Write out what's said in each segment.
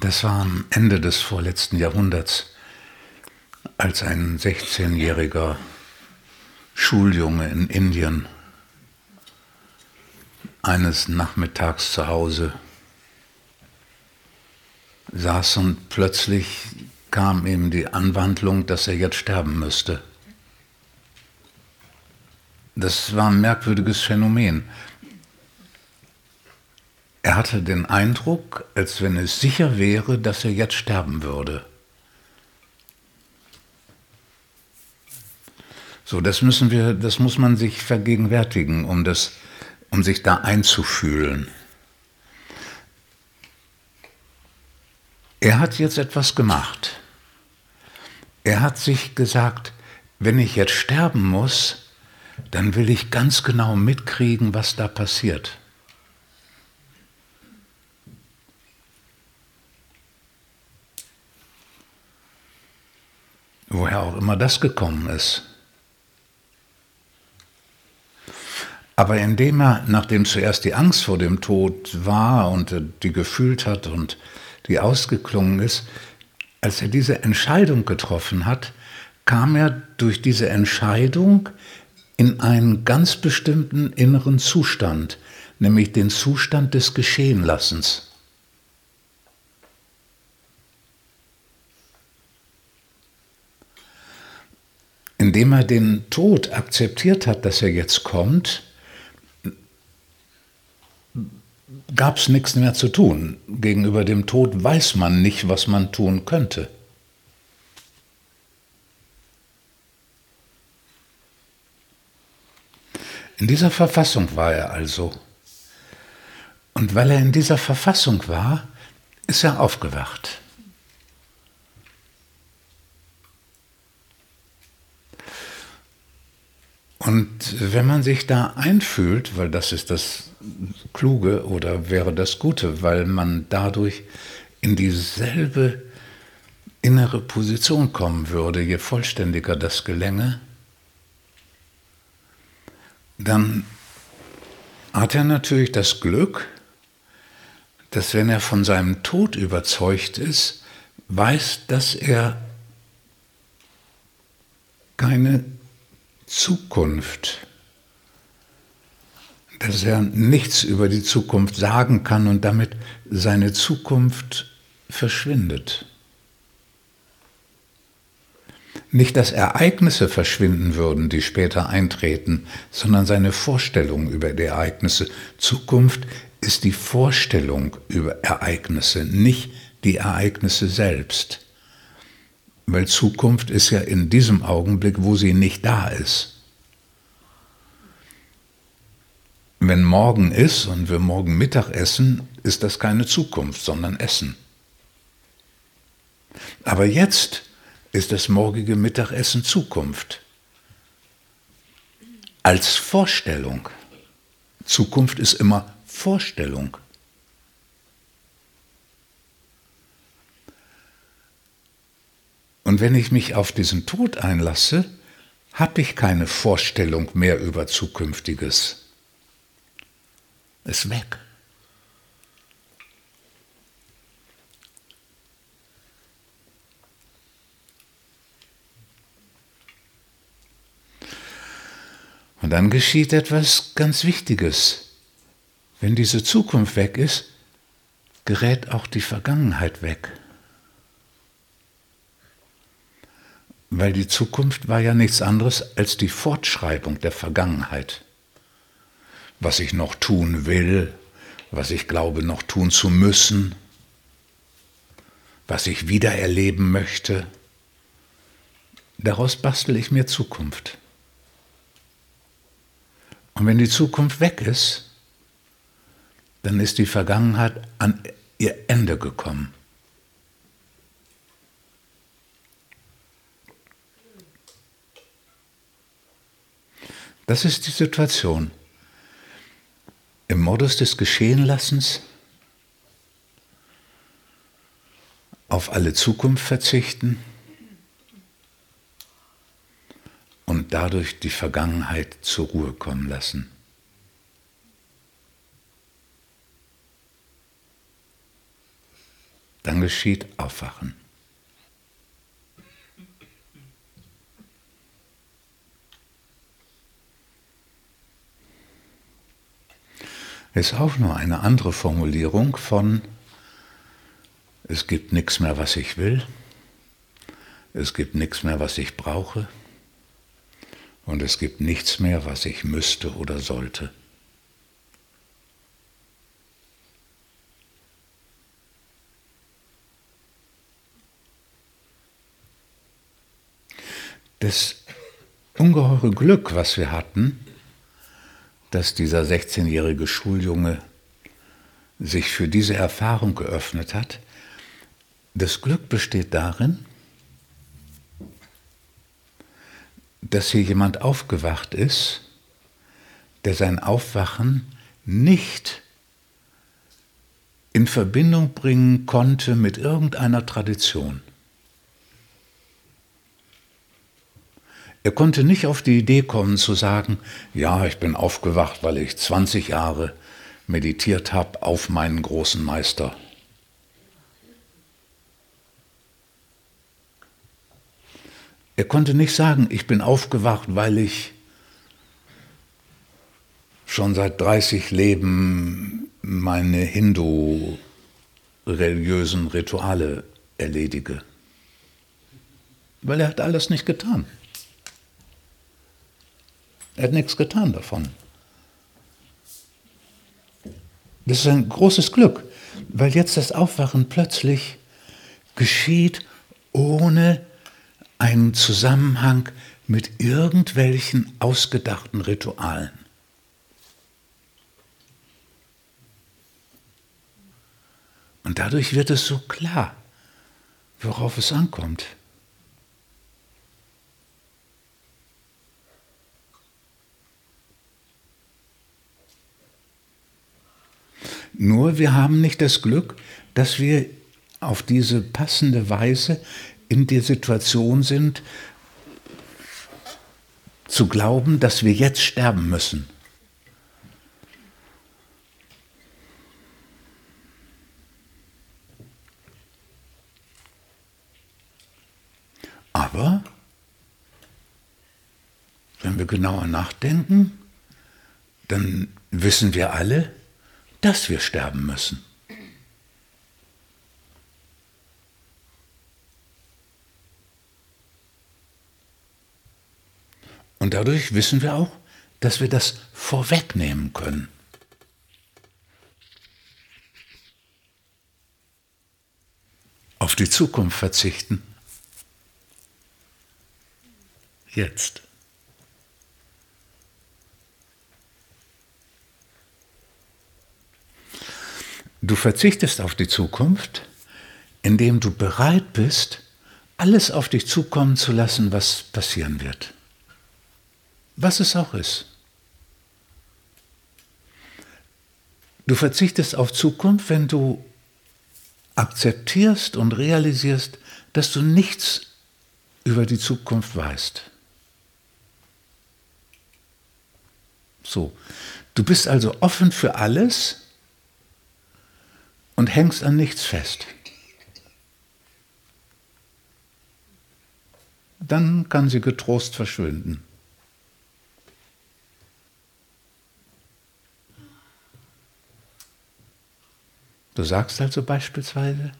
Das war am Ende des vorletzten Jahrhunderts, als ein 16-jähriger Schuljunge in Indien eines Nachmittags zu Hause saß und plötzlich kam ihm die Anwandlung, dass er jetzt sterben müsste. Das war ein merkwürdiges Phänomen. Er hatte den Eindruck, als wenn es sicher wäre, dass er jetzt sterben würde. So, das müssen wir, das muss man sich vergegenwärtigen, um das, um sich da einzufühlen. Er hat jetzt etwas gemacht. Er hat sich gesagt, wenn ich jetzt sterben muss, dann will ich ganz genau mitkriegen, was da passiert. Woher auch immer das gekommen ist. Aber indem er, nachdem zuerst die Angst vor dem Tod war und die gefühlt hat und die ausgeklungen ist, als er diese Entscheidung getroffen hat, kam er durch diese Entscheidung in einen ganz bestimmten inneren Zustand, nämlich den Zustand des Geschehenlassens. Indem er den Tod akzeptiert hat, dass er jetzt kommt, gab es nichts mehr zu tun. Gegenüber dem Tod weiß man nicht, was man tun könnte. In dieser Verfassung war er also. Und weil er in dieser Verfassung war, ist er aufgewacht. Und wenn man sich da einfühlt, weil das ist das Kluge oder wäre das Gute, weil man dadurch in dieselbe innere Position kommen würde, je vollständiger das gelänge, dann hat er natürlich das Glück, dass wenn er von seinem Tod überzeugt ist, weiß, dass er keine Zukunft, dass er nichts über die Zukunft sagen kann und damit seine Zukunft verschwindet. Nicht, dass Ereignisse verschwinden würden, die später eintreten, sondern seine Vorstellung über die Ereignisse. Zukunft ist die Vorstellung über Ereignisse, nicht die Ereignisse selbst. Weil Zukunft ist ja in diesem Augenblick, wo sie nicht da ist. Wenn morgen ist und wir morgen Mittag essen, ist das keine Zukunft, sondern Essen. Aber jetzt ist das morgige Mittagessen Zukunft. Als Vorstellung. Zukunft ist immer Vorstellung. Und wenn ich mich auf diesen Tod einlasse, habe ich keine Vorstellung mehr über Zukünftiges. Ist weg. Und dann geschieht etwas ganz Wichtiges. Wenn diese Zukunft weg ist, gerät auch die Vergangenheit weg. Weil die Zukunft war ja nichts anderes als die Fortschreibung der Vergangenheit. Was ich noch tun will, was ich glaube noch tun zu müssen, was ich wieder erleben möchte, daraus bastel ich mir Zukunft. Und wenn die Zukunft weg ist, dann ist die Vergangenheit an ihr Ende gekommen. Das ist die Situation. Im Modus des Geschehenlassens auf alle Zukunft verzichten und dadurch die Vergangenheit zur Ruhe kommen lassen. dann geschieht Aufwachen. Ist auch nur eine andere Formulierung von es gibt nichts mehr, was ich will, es gibt nichts mehr, was ich brauche und es gibt nichts mehr, was ich müsste oder sollte. Das ungeheure Glück, was wir hatten, dass dieser 16-jährige Schuljunge sich für diese Erfahrung geöffnet hat, das Glück besteht darin, dass hier jemand aufgewacht ist, der sein Aufwachen nicht in Verbindung bringen konnte mit irgendeiner Tradition. Er konnte nicht auf die Idee kommen zu sagen, ja, ich bin aufgewacht, weil ich 20 Jahre meditiert habe auf meinen großen Meister. Er konnte nicht sagen, ich bin aufgewacht, weil ich schon seit 30 Leben meine hindu-religiösen Rituale erledige. Weil er hat alles nicht getan. Er hat nichts getan davon. Das ist ein großes Glück, weil jetzt das Aufwachen plötzlich geschieht ohne einen Zusammenhang mit irgendwelchen ausgedachten Ritualen. Und dadurch wird es so klar, worauf es ankommt. Nur wir haben nicht das Glück, dass wir auf diese passende Weise in der Situation sind, zu glauben, dass wir jetzt sterben müssen. Aber wenn wir genauer nachdenken, dann wissen wir alle, dass wir sterben müssen. Und dadurch wissen wir auch, dass wir das vorwegnehmen können. Auf die Zukunft verzichten. Jetzt. Du verzichtest auf die Zukunft, indem du bereit bist, alles auf dich zukommen zu lassen, was passieren wird was es auch ist. Du verzichtest auf Zukunft, wenn du akzeptierst und realisierst, dass du nichts über die Zukunft weißt. So, du bist also offen für alles und hängst an nichts fest. Dann kann sie getrost verschwinden. Du sagst also beispielsweise,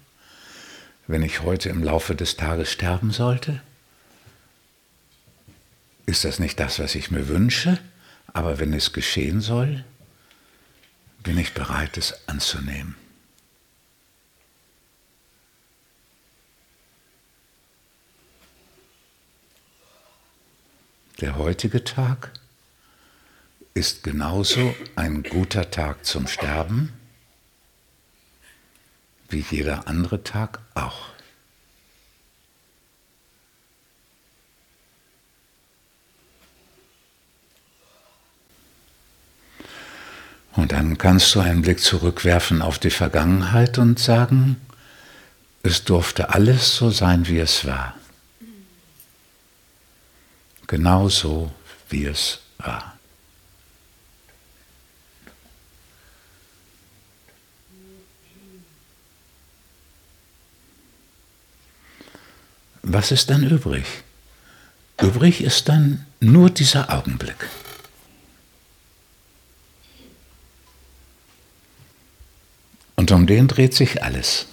wenn ich heute im Laufe des Tages sterben sollte, ist das nicht das, was ich mir wünsche, aber wenn es geschehen soll, bin ich bereit, es anzunehmen. Der heutige Tag ist genauso ein guter Tag zum Sterben wie jeder andere Tag auch. Und dann kannst du einen Blick zurückwerfen auf die Vergangenheit und sagen, es durfte alles so sein, wie es war genau so, wie es war. Was ist dann übrig? Übrig ist dann nur dieser Augenblick. Und um den dreht sich alles.